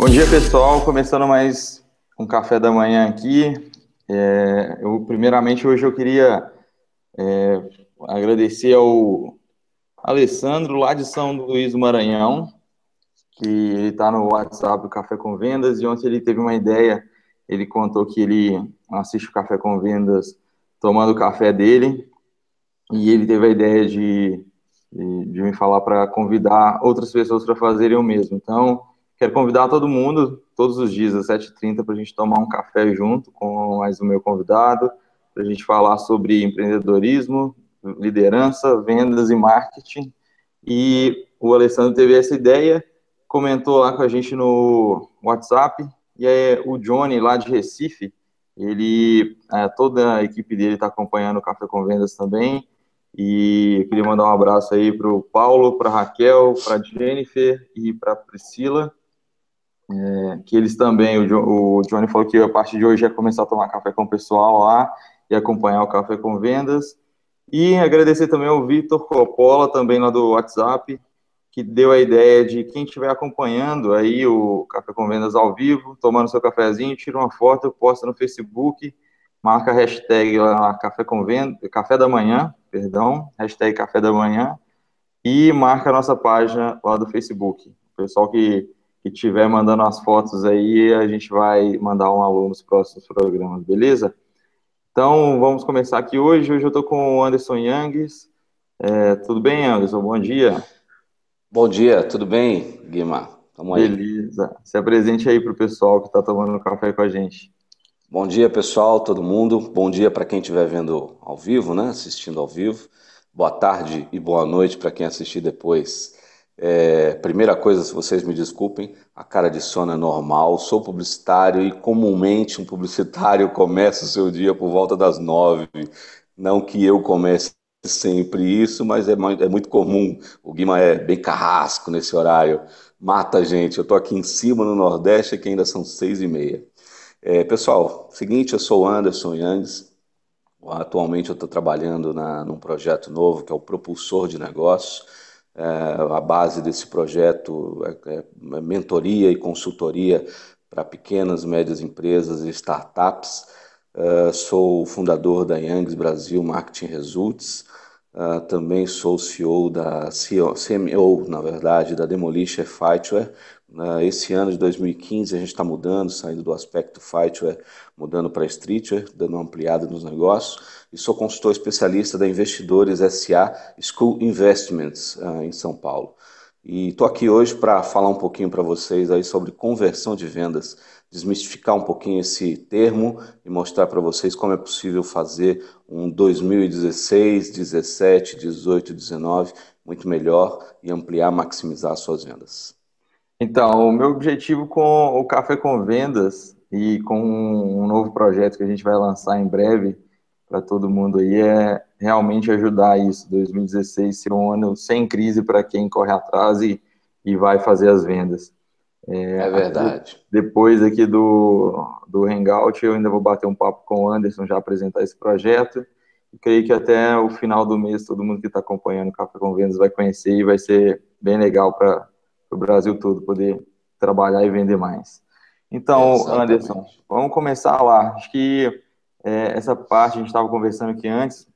Bom dia, pessoal. Começando mais um café da manhã aqui. É, eu, primeiramente, hoje eu queria é, agradecer ao Alessandro, lá de São Luís do Maranhão, que ele está no WhatsApp do Café com Vendas, e ontem ele teve uma ideia, ele contou que ele assiste o Café com Vendas tomando o café dele, e ele teve a ideia de, de, de me falar para convidar outras pessoas para fazerem o mesmo. Então, quero convidar todo mundo, todos os dias, às 7h30, para a gente tomar um café junto com mais o meu convidado, para a gente falar sobre empreendedorismo, liderança, vendas e marketing. E o Alessandro teve essa ideia, comentou lá com a gente no WhatsApp, e aí o Johnny, lá de Recife, ele, é, toda a equipe dele está acompanhando o Café com Vendas também, e queria mandar um abraço aí para o Paulo, para Raquel, para Jennifer e para Priscila, é, que eles também, o, o Johnny falou que a partir de hoje ia começar a tomar café com o pessoal lá e acompanhar o Café com Vendas. E agradecer também ao Vitor Coppola, também lá do WhatsApp, que deu a ideia de quem estiver acompanhando aí o Café com Vendas ao vivo, tomando seu cafezinho, tira uma foto, posta no Facebook, marca a hashtag lá, Café com Vendas, Café da Manhã, perdão, hashtag Café da Manhã, e marca a nossa página lá do Facebook. O pessoal que, que tiver mandando as fotos aí, a gente vai mandar um alô nos próximos programas, beleza? Então, vamos começar aqui hoje. Hoje eu estou com o Anderson Youngs. É, tudo bem, Anderson? Bom dia. Bom dia, tudo bem, Guima? Tamo aí. Beleza. Se apresente aí para o pessoal que está tomando café com a gente. Bom dia, pessoal, todo mundo. Bom dia para quem estiver vendo ao vivo, né? Assistindo ao vivo. Boa tarde e boa noite para quem assistir depois. É, primeira coisa, se vocês me desculpem, a cara de sono é normal. Sou publicitário e comumente um publicitário começa o seu dia por volta das nove. Não que eu comece sempre isso, mas é, é muito comum. O Guima é bem carrasco nesse horário. Mata a gente. Eu estou aqui em cima no Nordeste que ainda são seis e meia. É, pessoal, seguinte, eu sou Anderson Yangs. Atualmente eu estou trabalhando na, num projeto novo que é o Propulsor de Negócios a base desse projeto é, é mentoria e consultoria para pequenas, médias empresas e startups. Sou fundador da Youngs Brasil Marketing Results. Também sou CEO da CMO, na verdade, da Demolisher Fightwear. Uh, esse ano de 2015 a gente está mudando, saindo do aspecto Fightwear, mudando para Streetwear, dando uma ampliada nos negócios e sou consultor especialista da Investidores SA School Investments uh, em São Paulo. E estou aqui hoje para falar um pouquinho para vocês aí sobre conversão de vendas, desmistificar um pouquinho esse termo e mostrar para vocês como é possível fazer um 2016, 17, 18, 19 muito melhor e ampliar, maximizar suas vendas. Então, o meu objetivo com o Café com Vendas e com um novo projeto que a gente vai lançar em breve para todo mundo aí é realmente ajudar isso. 2016 ser um ano sem crise para quem corre atrás e, e vai fazer as vendas. É, é verdade. Depois aqui do, do Hangout, eu ainda vou bater um papo com o Anderson, já apresentar esse projeto. E creio que até o final do mês, todo mundo que está acompanhando o Café com Vendas vai conhecer e vai ser bem legal para o Brasil todo poder trabalhar e vender mais. Então, Exatamente. Anderson, vamos começar lá. Acho que é, essa parte a gente estava conversando aqui antes,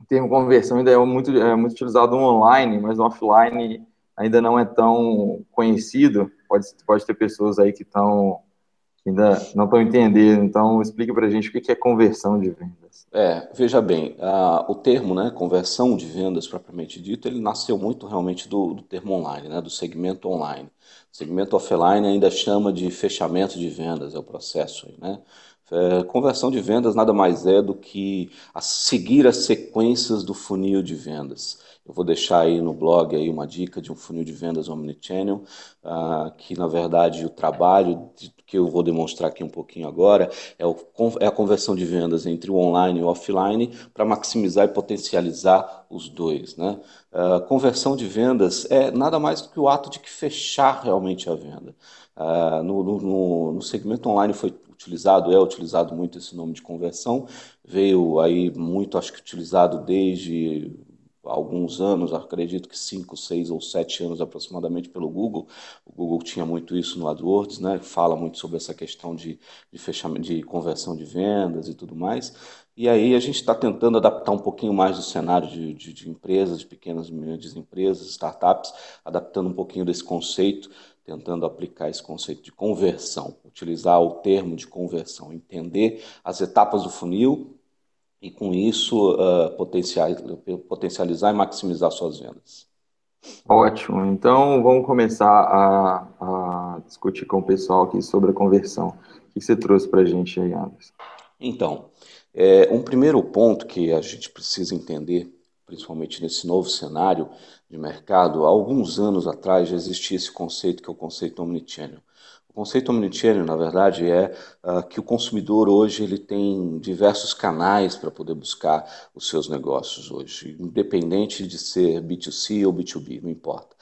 o termo conversão ainda é muito, é muito utilizado online, mas offline ainda não é tão conhecido. Pode, pode ter pessoas aí que estão ainda não estão entendendo. Então, explique para a gente o que é conversão de vendas. É, veja bem, a, o termo, né, conversão de vendas propriamente dito, ele nasceu muito realmente do, do termo online, né, do segmento online. O segmento offline ainda chama de fechamento de vendas, é o processo aí, né? É, conversão de vendas nada mais é do que a seguir as sequências do funil de vendas. Eu vou deixar aí no blog aí uma dica de um funil de vendas omnichannel, uh, que na verdade o trabalho que eu vou demonstrar aqui um pouquinho agora é, o, é a conversão de vendas entre o online e o offline para maximizar e potencializar os dois. Né? Uh, conversão de vendas é nada mais do que o ato de que fechar realmente a venda. Uh, no, no, no segmento online foi utilizado, é utilizado muito esse nome de conversão, veio aí muito, acho que utilizado desde alguns anos, acredito que cinco, seis ou sete anos aproximadamente pelo Google. O Google tinha muito isso no AdWords, né? Fala muito sobre essa questão de, de fechamento, de conversão de vendas e tudo mais. E aí a gente está tentando adaptar um pouquinho mais do cenário de, de, de empresas, de pequenas e médias empresas, startups, adaptando um pouquinho desse conceito, tentando aplicar esse conceito de conversão, utilizar o termo de conversão, entender as etapas do funil e com isso uh, potencializar e maximizar suas vendas. Ótimo. Então vamos começar a, a discutir com o pessoal aqui sobre a conversão. O que você trouxe para a gente aí, Anderson? Então, é, um primeiro ponto que a gente precisa entender, principalmente nesse novo cenário de mercado, há alguns anos atrás já existia esse conceito que é o conceito omnichannel. O conceito omnichannel, na verdade, é uh, que o consumidor hoje ele tem diversos canais para poder buscar os seus negócios hoje, independente de ser B2C ou B2B, não importa.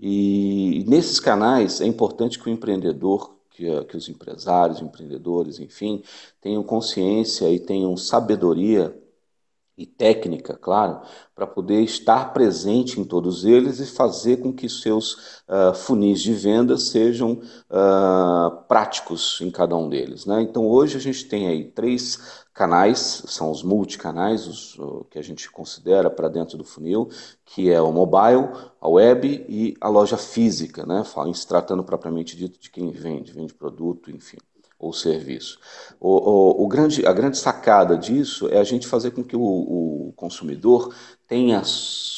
E nesses canais é importante que o empreendedor, que, que os empresários, empreendedores, enfim, tenham consciência e tenham sabedoria e técnica, claro, para poder estar presente em todos eles e fazer com que seus uh, funis de venda sejam uh, práticos em cada um deles. Né? Então hoje a gente tem aí três canais, são os multicanais, os, que a gente considera para dentro do funil, que é o mobile, a web e a loja física, né? se tratando propriamente dito de quem vende, vende produto, enfim ou serviço. O, o, o, grande, a grande sacada disso é a gente fazer com que o, o consumidor tenha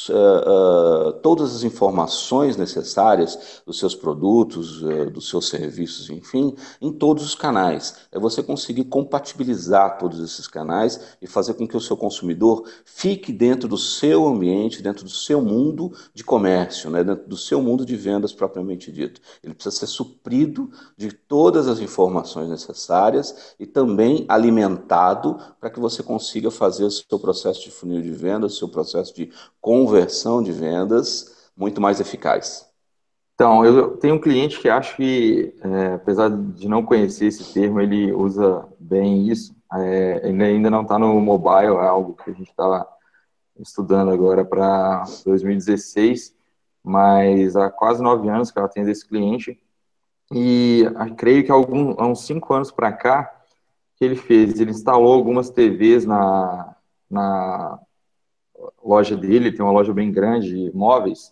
uh, uh, todas as informações necessárias dos seus produtos, uh, dos seus serviços, enfim, em todos os canais. É você conseguir compatibilizar todos esses canais e fazer com que o seu consumidor fique dentro do seu ambiente, dentro do seu mundo de comércio, né, dentro do seu mundo de vendas propriamente dito. Ele precisa ser suprido de todas as informações necessárias e também alimentado para que você consiga fazer o seu processo de funil de vendas, o seu processo processo de conversão de vendas muito mais eficaz? Então, eu tenho um cliente que acho que, é, apesar de não conhecer esse termo, ele usa bem isso. É, ele ainda não está no mobile, é algo que a gente está estudando agora para 2016, mas há quase nove anos que ela tem esse cliente. E creio que há, algum, há uns cinco anos para cá, que ele fez? Ele instalou algumas TVs na, na loja dele, tem uma loja bem grande de móveis,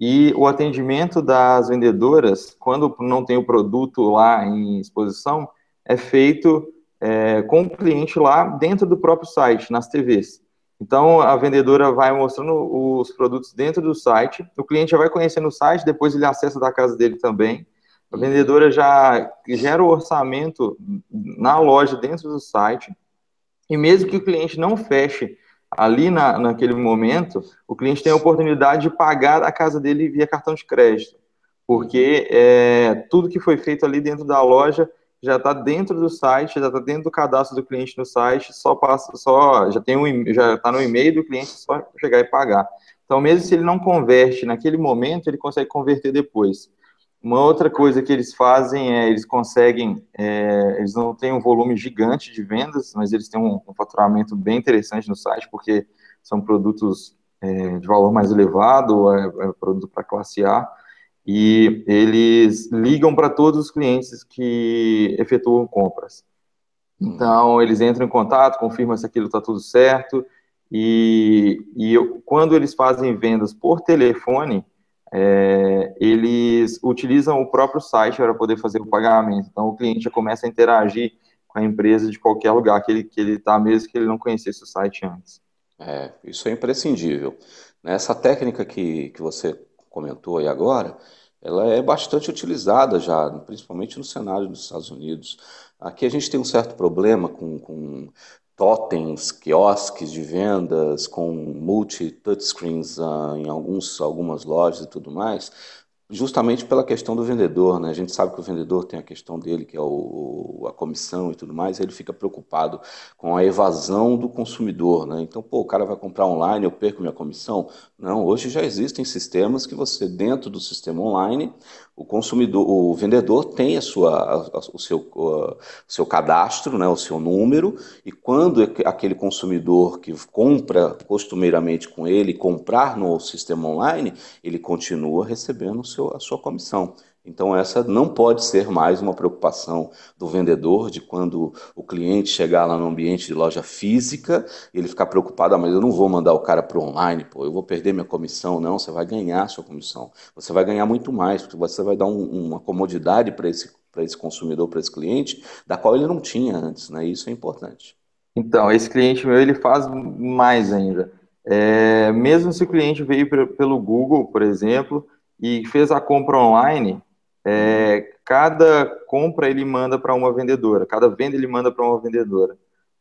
e o atendimento das vendedoras, quando não tem o produto lá em exposição, é feito é, com o cliente lá dentro do próprio site, nas TVs. Então, a vendedora vai mostrando os produtos dentro do site, o cliente já vai conhecendo o site, depois ele acessa da casa dele também. A vendedora já gera o orçamento na loja dentro do site, e mesmo que o cliente não feche ali na, naquele momento, o cliente tem a oportunidade de pagar a casa dele via cartão de crédito, porque é, tudo que foi feito ali dentro da loja já está dentro do site, já está dentro do cadastro do cliente no site, só passa, só já tem um, já está no e-mail do cliente, só chegar e pagar. Então, mesmo se ele não converte naquele momento, ele consegue converter depois. Uma outra coisa que eles fazem é, eles conseguem, é, eles não têm um volume gigante de vendas, mas eles têm um, um faturamento bem interessante no site, porque são produtos é, de valor mais elevado, é, é produto para classe A, e eles ligam para todos os clientes que efetuam compras. Então, eles entram em contato, confirmam se aquilo está tudo certo, e, e eu, quando eles fazem vendas por telefone, é, eles utilizam o próprio site para poder fazer o pagamento. Então, o cliente já começa a interagir com a empresa de qualquer lugar que ele que ele está, mesmo que ele não conhecesse o site antes. É, isso é imprescindível. Essa técnica que, que você comentou aí agora, ela é bastante utilizada já, principalmente no cenário dos Estados Unidos. Aqui a gente tem um certo problema com, com totens, quiosques de vendas com multi-touchscreens uh, em alguns, algumas lojas e tudo mais, justamente pela questão do vendedor, né? A gente sabe que o vendedor tem a questão dele, que é o, a comissão e tudo mais, ele fica preocupado com a evasão do consumidor, né? Então, pô, o cara vai comprar online, eu perco minha comissão? Não, hoje já existem sistemas que você, dentro do sistema online, o consumidor, o vendedor tem a sua, a, o, seu, o seu cadastro, né, o seu número, e quando aquele consumidor que compra costumeiramente com ele comprar no sistema online, ele continua recebendo seu, a sua comissão. Então, essa não pode ser mais uma preocupação do vendedor, de quando o cliente chegar lá no ambiente de loja física, ele ficar preocupado, ah, mas eu não vou mandar o cara para online, pô, eu vou perder minha comissão. Não, você vai ganhar sua comissão. Você vai ganhar muito mais, porque você vai dar um, uma comodidade para esse, esse consumidor, para esse cliente, da qual ele não tinha antes, né? Isso é importante. Então, esse cliente meu, ele faz mais ainda. É, mesmo se o cliente veio pelo Google, por exemplo, e fez a compra online, é, cada compra ele manda para uma vendedora, cada venda ele manda para uma vendedora.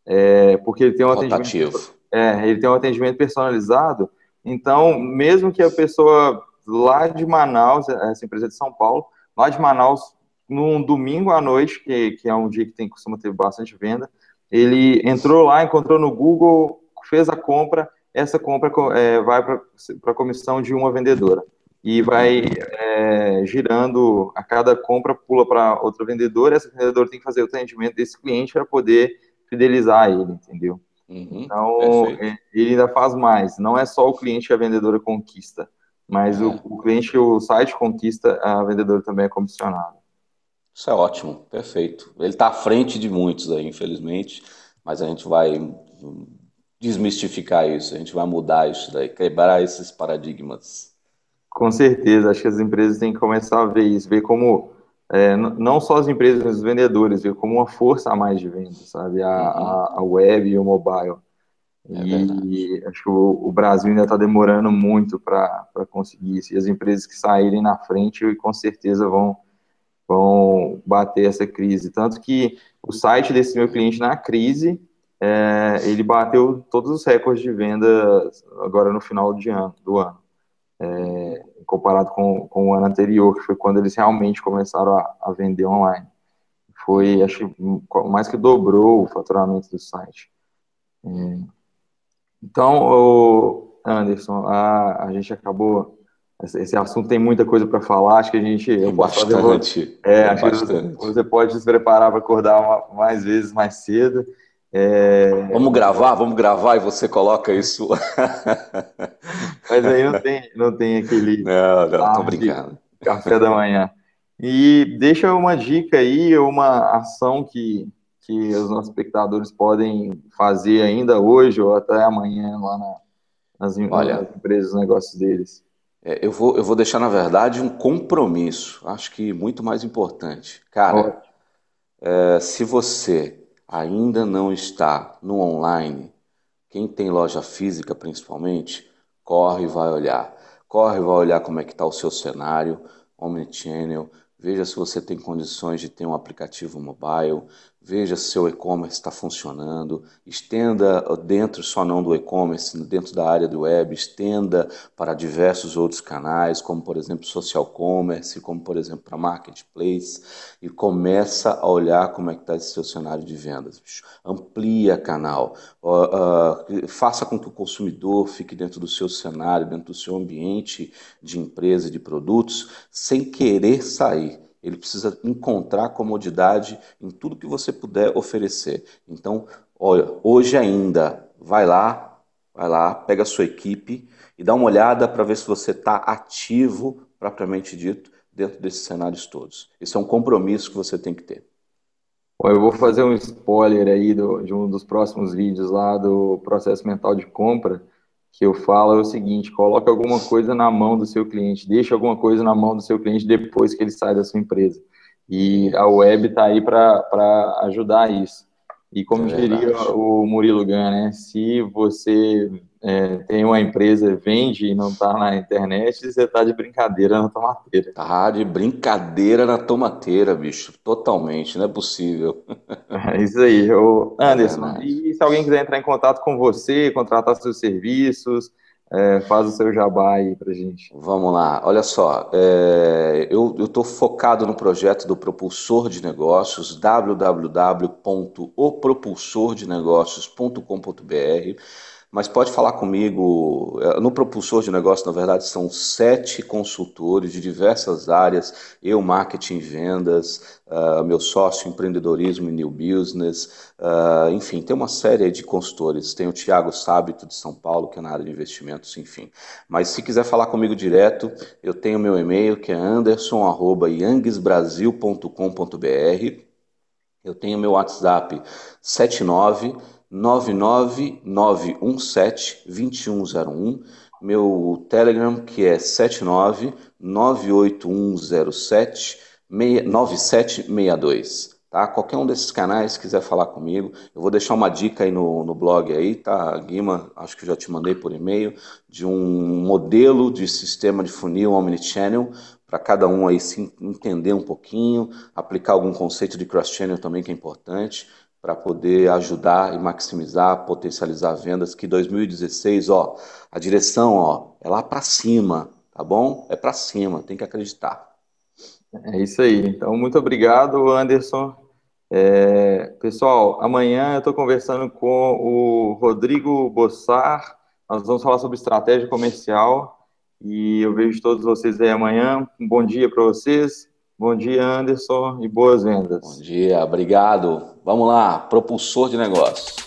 É, porque ele tem um Rotativo. atendimento. É, ele tem um atendimento personalizado. Então, mesmo que a pessoa lá de Manaus, essa empresa é de São Paulo, lá de Manaus, num domingo à noite, que, que é um dia que tem costuma ter bastante venda, ele entrou lá, encontrou no Google, fez a compra, essa compra é, vai para a comissão de uma vendedora e vai é, girando a cada compra pula para outra vendedora, essa vendedora tem que fazer o atendimento desse cliente para poder fidelizar ele, entendeu? Uhum, então perfeito. ele ainda faz mais, não é só o cliente que a vendedora conquista, mas é. o, o, cliente o site conquista, a vendedora também é comissionada. Isso é ótimo, perfeito. Ele está à frente de muitos aí, infelizmente, mas a gente vai desmistificar isso, a gente vai mudar isso daí, quebrar esses paradigmas. Com certeza, acho que as empresas têm que começar a ver isso, ver como, é, não só as empresas, mas os vendedores, ver como uma força a mais de venda, sabe? A, uhum. a, a web e o mobile. É e acho que o, o, Brasil ainda está demorando muito para conseguir isso. E as empresas que saírem na frente, com certeza vão, vão bater essa crise. Tanto que o site desse meu cliente na crise, é, ele bateu todos os recordes de venda agora no final de ano, do ano é, comparado com, com o ano anterior, que foi quando eles realmente começaram a, a vender online. Foi, acho que mais que dobrou o faturamento do site. É, então, Anderson, a, a gente acabou esse assunto tem muita coisa para falar, acho que a gente. eu bastante. é, acho bastante. que você pode se preparar para acordar mais vezes mais cedo. É... Vamos gravar, vamos gravar e você coloca isso. Mas aí não tem, não tem aquele. Não, não, tô brincando. Café da manhã. E deixa uma dica aí, uma ação que, que os nossos espectadores podem fazer ainda hoje ou até amanhã lá na, nas, Olha, nas empresas, negócios deles. É, eu, vou, eu vou deixar, na verdade, um compromisso, acho que muito mais importante. Cara, é, se você ainda não está no online, quem tem loja física principalmente, corre e vai olhar. Corre e vai olhar como é que está o seu cenário, Omnichannel, veja se você tem condições de ter um aplicativo mobile, veja se seu e-commerce está funcionando, estenda dentro só não do e-commerce, dentro da área do web, estenda para diversos outros canais, como por exemplo social commerce, como por exemplo para marketplace, e começa a olhar como é que está esse seu cenário de vendas. Amplia canal, uh, uh, faça com que o consumidor fique dentro do seu cenário, dentro do seu ambiente de empresa, de produtos, sem querer sair. Ele precisa encontrar comodidade em tudo que você puder oferecer. Então, olha, hoje ainda, vai lá, vai lá, pega a sua equipe e dá uma olhada para ver se você está ativo, propriamente dito, dentro desses cenários todos. Esse é um compromisso que você tem que ter. Eu vou fazer um spoiler aí do, de um dos próximos vídeos lá do processo mental de compra que eu falo é o seguinte: coloque alguma coisa na mão do seu cliente, deixe alguma coisa na mão do seu cliente depois que ele sai da sua empresa. E a web está aí para ajudar isso. E como é diria o Murilo Gun, né? Se você é, tem uma empresa, vende e não está na internet, você está de brincadeira na tomateira. Tá de brincadeira na tomateira, bicho. Totalmente, não é possível. É isso aí. Ô, Anderson, é e se alguém quiser entrar em contato com você, contratar seus serviços, é, faz o seu jabá aí para gente. Vamos lá, olha só, é, eu estou focado no projeto do Propulsor de Negócios, www.opropulsordenegócios.com.br mas pode falar comigo. É, no Propulsor de Negócio, na verdade, são sete consultores de diversas áreas: eu, marketing, vendas, uh, meu sócio, empreendedorismo e new business, uh, enfim, tem uma série de consultores. Tem o Tiago Sábito de São Paulo, que é na área de investimentos, enfim. Mas se quiser falar comigo direto, eu tenho meu e-mail que é anderson@yanguesbrasil.com.br. Eu tenho meu WhatsApp 79 999172101, meu Telegram que é 79981079762, tá? Qualquer um desses canais quiser falar comigo, eu vou deixar uma dica aí no, no blog aí, tá? Guima, acho que já te mandei por e-mail, de um modelo de sistema de funil omnichannel para cada um aí se entender um pouquinho, aplicar algum conceito de cross-channel também que é importante para poder ajudar e maximizar, potencializar vendas, que 2016, ó, a direção, ó, é lá para cima, tá bom? É para cima, tem que acreditar. É isso aí. Então, muito obrigado, Anderson. É, pessoal, amanhã eu estou conversando com o Rodrigo Bossar. Nós vamos falar sobre estratégia comercial e eu vejo todos vocês aí amanhã. Um bom dia para vocês. Bom dia, Anderson, e boas vendas. Bom dia, obrigado. Vamos lá, propulsor de negócio.